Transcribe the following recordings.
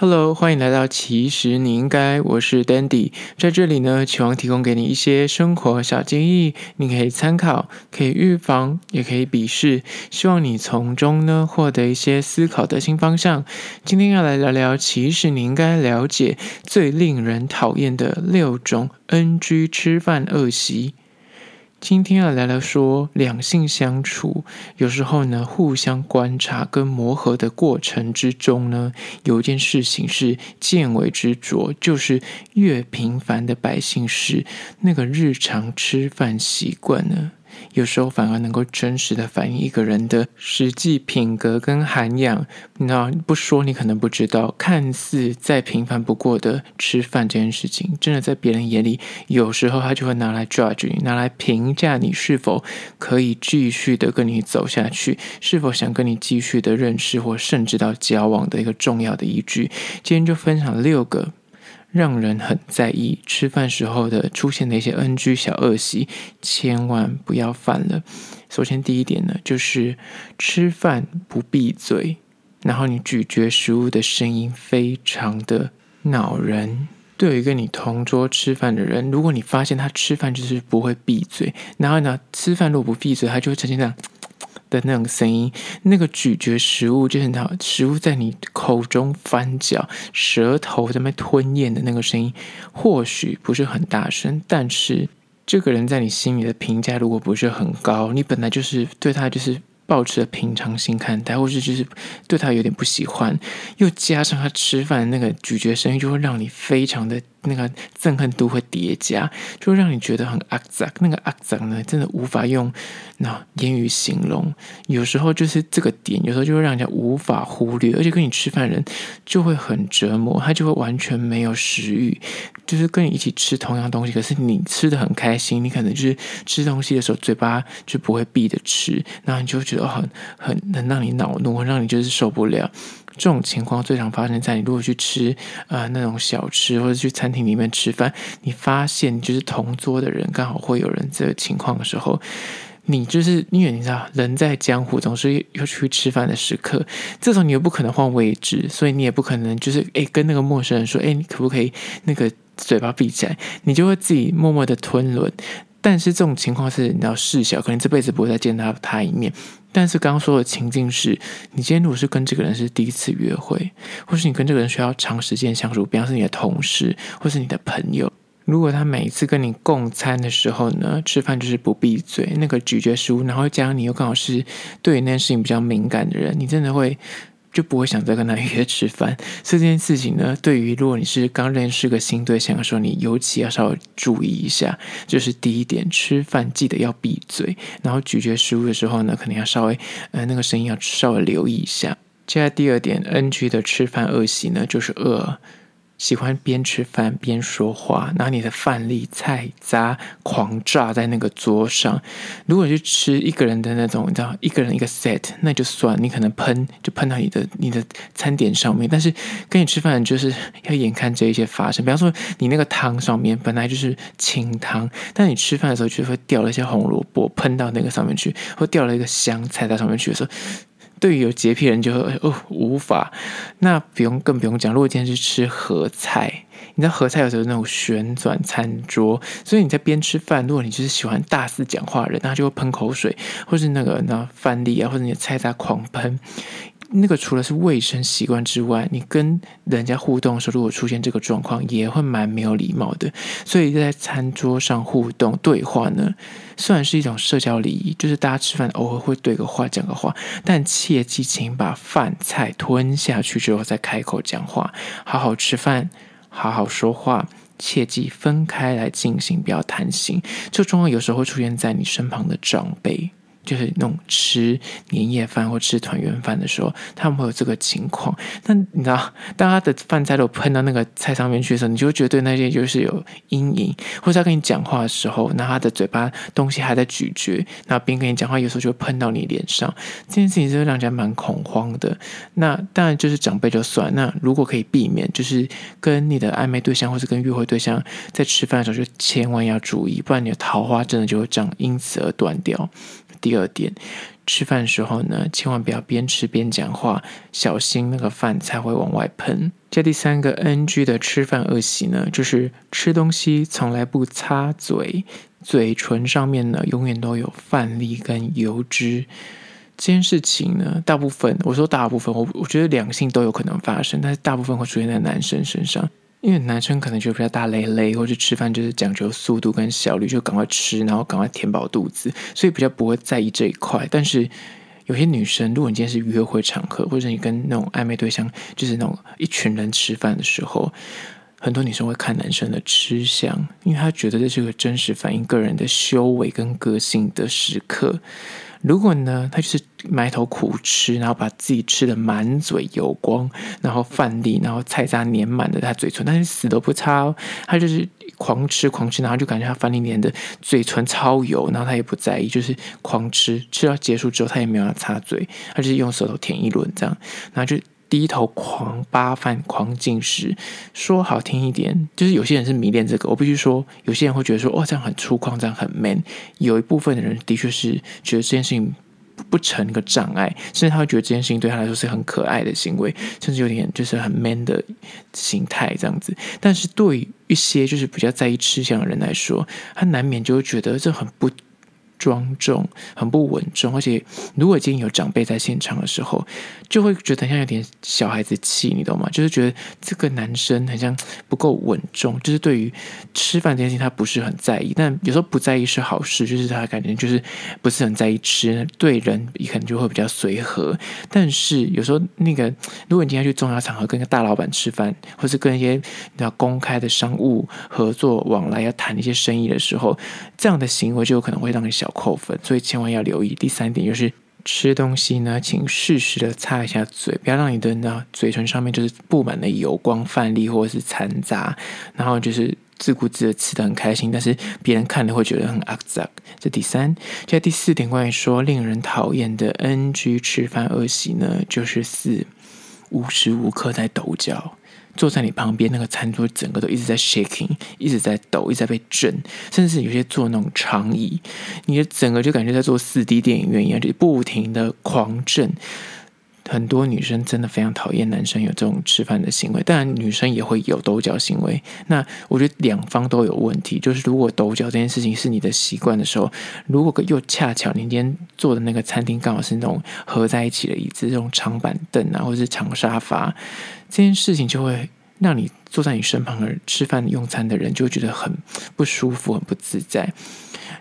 Hello，欢迎来到其实你应该，我是 Dandy，在这里呢，期望提供给你一些生活小建议，你可以参考，可以预防，也可以鄙视，希望你从中呢获得一些思考的新方向。今天要来聊聊，其实你应该了解最令人讨厌的六种 NG 吃饭恶习。今天要聊聊说，两性相处有时候呢，互相观察跟磨合的过程之中呢，有一件事情是见微知著，就是越平凡的百姓事，那个日常吃饭习惯呢。有时候反而能够真实的反映一个人的实际品格跟涵养。那，不说你可能不知道，看似再平凡不过的吃饭这件事情，真的在别人眼里，有时候他就会拿来 judge 你，拿来评价你是否可以继续的跟你走下去，是否想跟你继续的认识或甚至到交往的一个重要的依据。今天就分享六个。让人很在意吃饭时候的出现的一些 NG 小恶习，千万不要犯了。首先，第一点呢，就是吃饭不闭嘴，然后你咀嚼食物的声音非常的恼人。对于跟你同桌吃饭的人，如果你发现他吃饭就是不会闭嘴，然后呢，吃饭如果不闭嘴，他就会呈现这样。的那种声音，那个咀嚼食物，就是那食物在你口中翻搅，舌头在那吞咽的那个声音，或许不是很大声，但是这个人在你心里的评价如果不是很高，你本来就是对他就是抱持着平常心看待，或是就是对他有点不喜欢，又加上他吃饭的那个咀嚼声音，就会让你非常的。那个憎恨度会叠加，就会让你觉得很肮脏。那个肮脏呢，真的无法用那言语形容。有时候就是这个点，有时候就会让人家无法忽略。而且跟你吃饭人就会很折磨，他就会完全没有食欲。就是跟你一起吃同样东西，可是你吃得很开心，你可能就是吃东西的时候嘴巴就不会闭着吃，然后你就觉得很很能让你恼怒，让你就是受不了。这种情况最常发生在你如果去吃呃那种小吃，或者去餐厅里面吃饭，你发现就是同桌的人刚好会有人这个情况的时候，你就是因为你知道人在江湖总是要去吃饭的时刻，这时候你又不可能换位置，所以你也不可能就是哎跟那个陌生人说哎你可不可以那个嘴巴闭起来，你就会自己默默的吞囹。但是这种情况是你要事小，可能这辈子不会再见到他，他一面。但是刚刚说的情境是，你今天如果是跟这个人是第一次约会，或是你跟这个人需要长时间相处，比方是你的同事或是你的朋友，如果他每一次跟你共餐的时候呢，吃饭就是不闭嘴，那个咀嚼食物，然后加上你又刚好是对那件事情比较敏感的人，你真的会。就不会想再跟他约吃饭。这件事情呢，对于如果你是刚认识个新对象的时候，你尤其要稍微注意一下。就是第一点，吃饭记得要闭嘴，然后咀嚼食物的时候呢，可能要稍微呃那个声音要稍微留意一下。接下来第二点，NG 的吃饭恶习呢，就是饿。喜欢边吃饭边说话，拿你的饭粒、菜渣狂炸在那个桌上。如果是吃一个人的那种，你知道，一个人一个 set，那就算你可能喷就喷到你的你的餐点上面。但是跟你吃饭就是要眼看这一些发生。比方说，你那个汤上面本来就是清汤，但你吃饭的时候就会掉了一些红萝卜喷到那个上面去，或掉了一个香菜在上面去的时候。对于有洁癖人就哦无法，那不用更不用讲。如果今天是吃合菜，你知道合菜有时候那种旋转餐桌，所以你在边吃饭，如果你就是喜欢大肆讲话的人，那就会喷口水，或是那个那饭粒啊，或者你的菜渣狂喷。那个除了是卫生习惯之外，你跟人家互动的时候，如果出现这个状况，也会蛮没有礼貌的。所以在餐桌上互动对话呢，虽然是一种社交礼仪，就是大家吃饭偶尔会对个话讲个话，但切记请把饭菜吞下去之后再开口讲话，好好吃饭，好好说话，切记分开来进行，不要谈心。这状况有时候会出现在你身旁的长辈。就是那种吃年夜饭或吃团圆饭的时候，他们会有这个情况。那你知道，当他的饭菜都喷到那个菜上面去的时候，你就觉得对那些就是有阴影。或者他跟你讲话的时候，那他的嘴巴东西还在咀嚼，那边跟你讲话，有时候就会喷到你脸上。这件事情是会让人家蛮恐慌的。那当然就是长辈就算。那如果可以避免，就是跟你的暧昧对象或是跟约会对象在吃饭的时候，就千万要注意，不然你的桃花真的就会这样因此而断掉。第二点，吃饭的时候呢，千万不要边吃边讲话，小心那个饭菜会往外喷。这第三个 NG 的吃饭恶习呢，就是吃东西从来不擦嘴，嘴唇上面呢永远都有饭粒跟油脂。这件事情呢，大部分我说大部分，我我觉得两性都有可能发生，但是大部分会出现在男生身上。因为男生可能就比较大咧咧，或者吃饭就是讲究速度跟效率，就赶快吃，然后赶快填饱肚子，所以比较不会在意这一块。但是有些女生，如果你今天是约会场合，或者你跟那种暧昧对象，就是那种一群人吃饭的时候，很多女生会看男生的吃相，因为她觉得这是个真实反映个人的修为跟个性的时刻。如果呢，他就是埋头苦吃，然后把自己吃的满嘴油光，然后饭粒，然后菜渣粘满了他嘴唇，但是死都不擦哦，他就是狂吃狂吃，然后就感觉他饭粒粘的嘴唇超油，然后他也不在意，就是狂吃，吃到结束之后他也没有要擦嘴，他就是用舌头舔一轮这样，然后就。低头狂扒饭、狂进食，说好听一点，就是有些人是迷恋这个。我必须说，有些人会觉得说，哦，这样很粗犷，这样很 man。有一部分的人的确是觉得这件事情不成个障碍，甚至他会觉得这件事情对他来说是很可爱的行为，甚至有点就是很 man 的形态这样子。但是对一些就是比较在意吃相的人来说，他难免就会觉得这很不。庄重，很不稳重，而且如果今天有长辈在现场的时候，就会觉得像有点小孩子气，你懂吗？就是觉得这个男生很像不够稳重，就是对于吃饭这件事情他不是很在意，但有时候不在意是好事，就是他感觉就是不是很在意吃，对人可能就会比较随和。但是有时候那个，如果你今天去重要场合跟个大老板吃饭，或是跟一些你要公开的商务合作往来要谈一些生意的时候，这样的行为就有可能会让你小扣分，所以千万要留意。第三点就是吃东西呢，请适时的擦一下嘴，不要让你的呢嘴唇上面就是布满了油光、饭粒或者是残渣，然后就是自顾自的吃得很开心，但是别人看了会觉得很肮脏。这第三，这第四点关于说令人讨厌的 NG 吃饭恶习呢，就是四无时无刻在抖脚。坐在你旁边那个餐桌，整个都一直在 shaking，一直在抖，一直在被震，甚至有些坐那种长椅，你的整个就感觉在坐四 D 电影院一样，就不停的狂震。很多女生真的非常讨厌男生有这种吃饭的行为，当然女生也会有抖脚行为。那我觉得两方都有问题，就是如果抖脚这件事情是你的习惯的时候，如果又恰巧你今天坐的那个餐厅刚好是那种合在一起的椅子，这种长板凳啊，或者是长沙发，这件事情就会让你坐在你身旁的吃饭用餐的人就会觉得很不舒服、很不自在。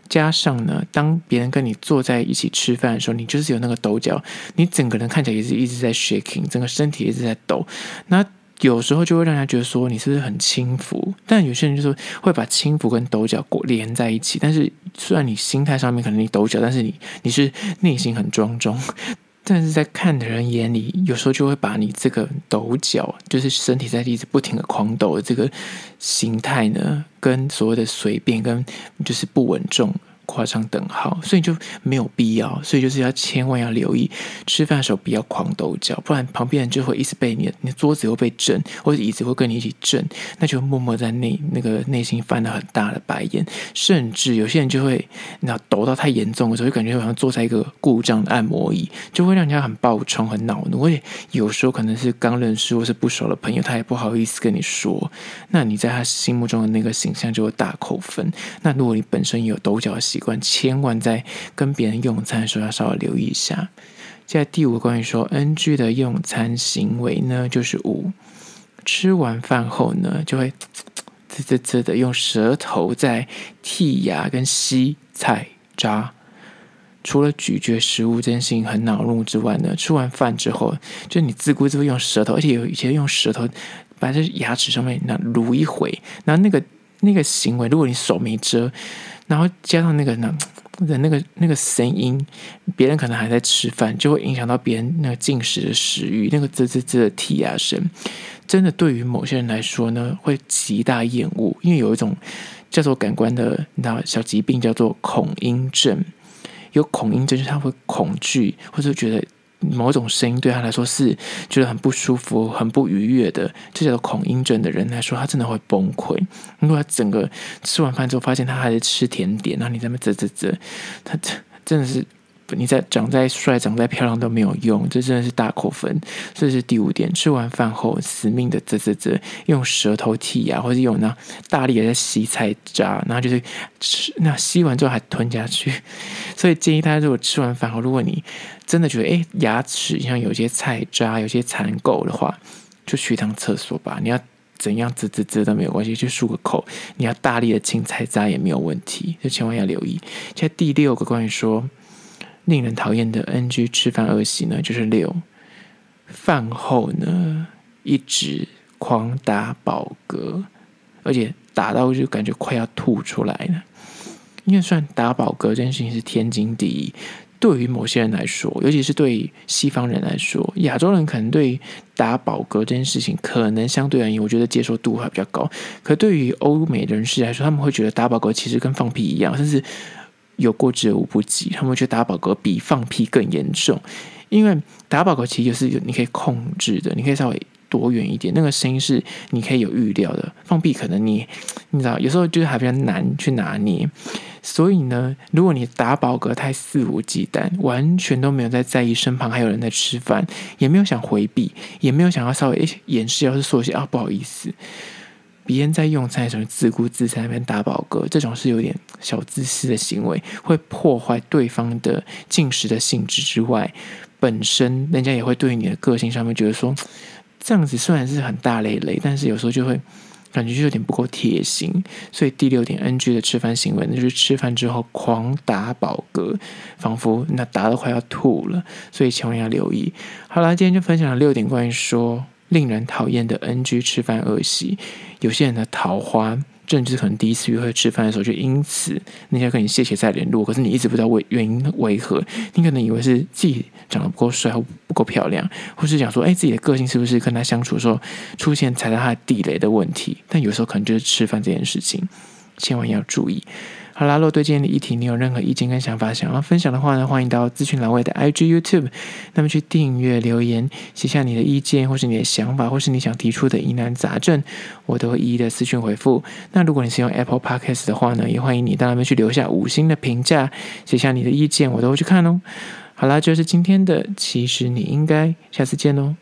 加上呢，当别人跟你坐在一起吃饭的时候，你就是有那个抖脚，你整个人看起来也是一直在 shaking，整个身体一直在抖。那有时候就会让人家觉得说你是不是很轻浮？但有些人就说会把轻浮跟抖脚连在一起。但是虽然你心态上面可能你抖脚，但是你你是内心很庄重。但是在看的人眼里，有时候就会把你这个抖脚，就是身体在一直不停的狂抖的这个形态呢，跟所谓的随便，跟就是不稳重。夸上等号，所以就没有必要，所以就是要千万要留意，吃饭的时候不要狂抖脚，不然旁边人就会一直被你的，你的桌子会被震，或者椅子会跟你一起震，那就默默在内那个内心翻了很大的白眼，甚至有些人就会，那抖到太严重的时候，就感觉好像坐在一个故障的按摩椅，就会让人家很暴冲、很恼怒。而且有时候可能是刚认识或是不熟的朋友，他也不好意思跟你说，那你在他心目中的那个形象就会大扣分。那如果你本身有抖脚的习，习惯千万在跟别人用餐的时候要稍微留意一下。现在第五个关于说 NG 的用餐行为呢，就是五，吃完饭后呢，就会啧啧啧的用舌头在剔牙跟吸菜渣。除了咀嚼食物这件事情很恼怒之外呢，吃完饭之后，就你自顾自会用舌头，而且有一些用舌头把这牙齿上面那撸一回，那那个那个行为，如果你手没遮。然后加上那个呢的那个那个声音，别人可能还在吃饭，就会影响到别人那个进食的食欲。那个滋滋滋的剔牙声，真的对于某些人来说呢，会极大厌恶。因为有一种叫做感官的，你知道小疾病叫做恐音症。有恐音症，就是他会恐惧，或者觉得。某种声音对他来说是觉得很不舒服、很不愉悦的，这叫做恐音症的人来说，他真的会崩溃。如果他整个吃完饭之后，发现他还在吃甜点，然后你在那啧啧啧，他真的是你再长再帅、长再漂亮都没有用，这真的是大扣分。这是第五点，吃完饭后死命的啧啧啧，用舌头剔牙，或者用那大力的在吸菜渣，然后就是吃那吸完之后还吞下去。所以建议大家，如果吃完饭后，如果你真的觉得诶牙齿像有些菜渣、有些残垢的话，就去一趟厕所吧。你要怎样啧啧啧都没有关系，就漱个口。你要大力的清菜渣也没有问题，就千万要留意。现在第六个关于说。令人讨厌的 NG 吃饭恶习呢，就是六饭后呢一直狂打饱嗝，而且打到就感觉快要吐出来了。因为算打饱嗝这件事情是天经地义，对于某些人来说，尤其是对西方人来说，亚洲人可能对打饱嗝这件事情可能相对而言，我觉得接受度还比较高。可对于欧美人士来说，他们会觉得打饱嗝其实跟放屁一样，甚至。有过之而无不及，他们觉得打饱嗝比放屁更严重，因为打饱嗝其实就是你可以控制的，你可以稍微躲远一点，那个声音是你可以有预料的。放屁可能你你知道，有时候就是还比较难去拿捏。所以呢，如果你打饱嗝太肆无忌惮，完全都没有在在意身旁还有人在吃饭，也没有想回避，也没有想要稍微掩饰，要是说些啊不好意思。别人在用餐的时候自顾自在那边打饱嗝，这种是有点小自私的行为，会破坏对方的进食的兴致之外，本身人家也会对你的个性上面觉得说，这样子虽然是很大累累，但是有时候就会感觉就有点不够贴心。所以第六点 NG 的吃饭行为，那就是吃饭之后狂打饱嗝，仿佛那打得快要吐了，所以千万要留意。好啦，今天就分享了六点关于说。令人讨厌的 NG 吃饭恶习，有些人的桃花，甚至可能第一次约会吃饭的时候，就因此人家跟你谢谢再联络，可是你一直不知道为原因为何，你可能以为是自己长得不够帅或不够漂亮，或是想说，哎，自己的个性是不是跟他相处的时候出现踩到他的地雷的问题？但有时候可能就是吃饭这件事情，千万要注意。好啦，如果对今天的议题你有任何意见跟想法想要分享的话呢，欢迎到资讯栏位的 IG、YouTube，那么去订阅、留言，写下你的意见，或是你的想法，或是你想提出的疑难杂症，我都会一一的私讯回复。那如果你是用 Apple Podcast 的话呢，也欢迎你到那边去留下五星的评价，写下你的意见，我都会去看哦。好啦，就是今天的，其实你应该下次见哦。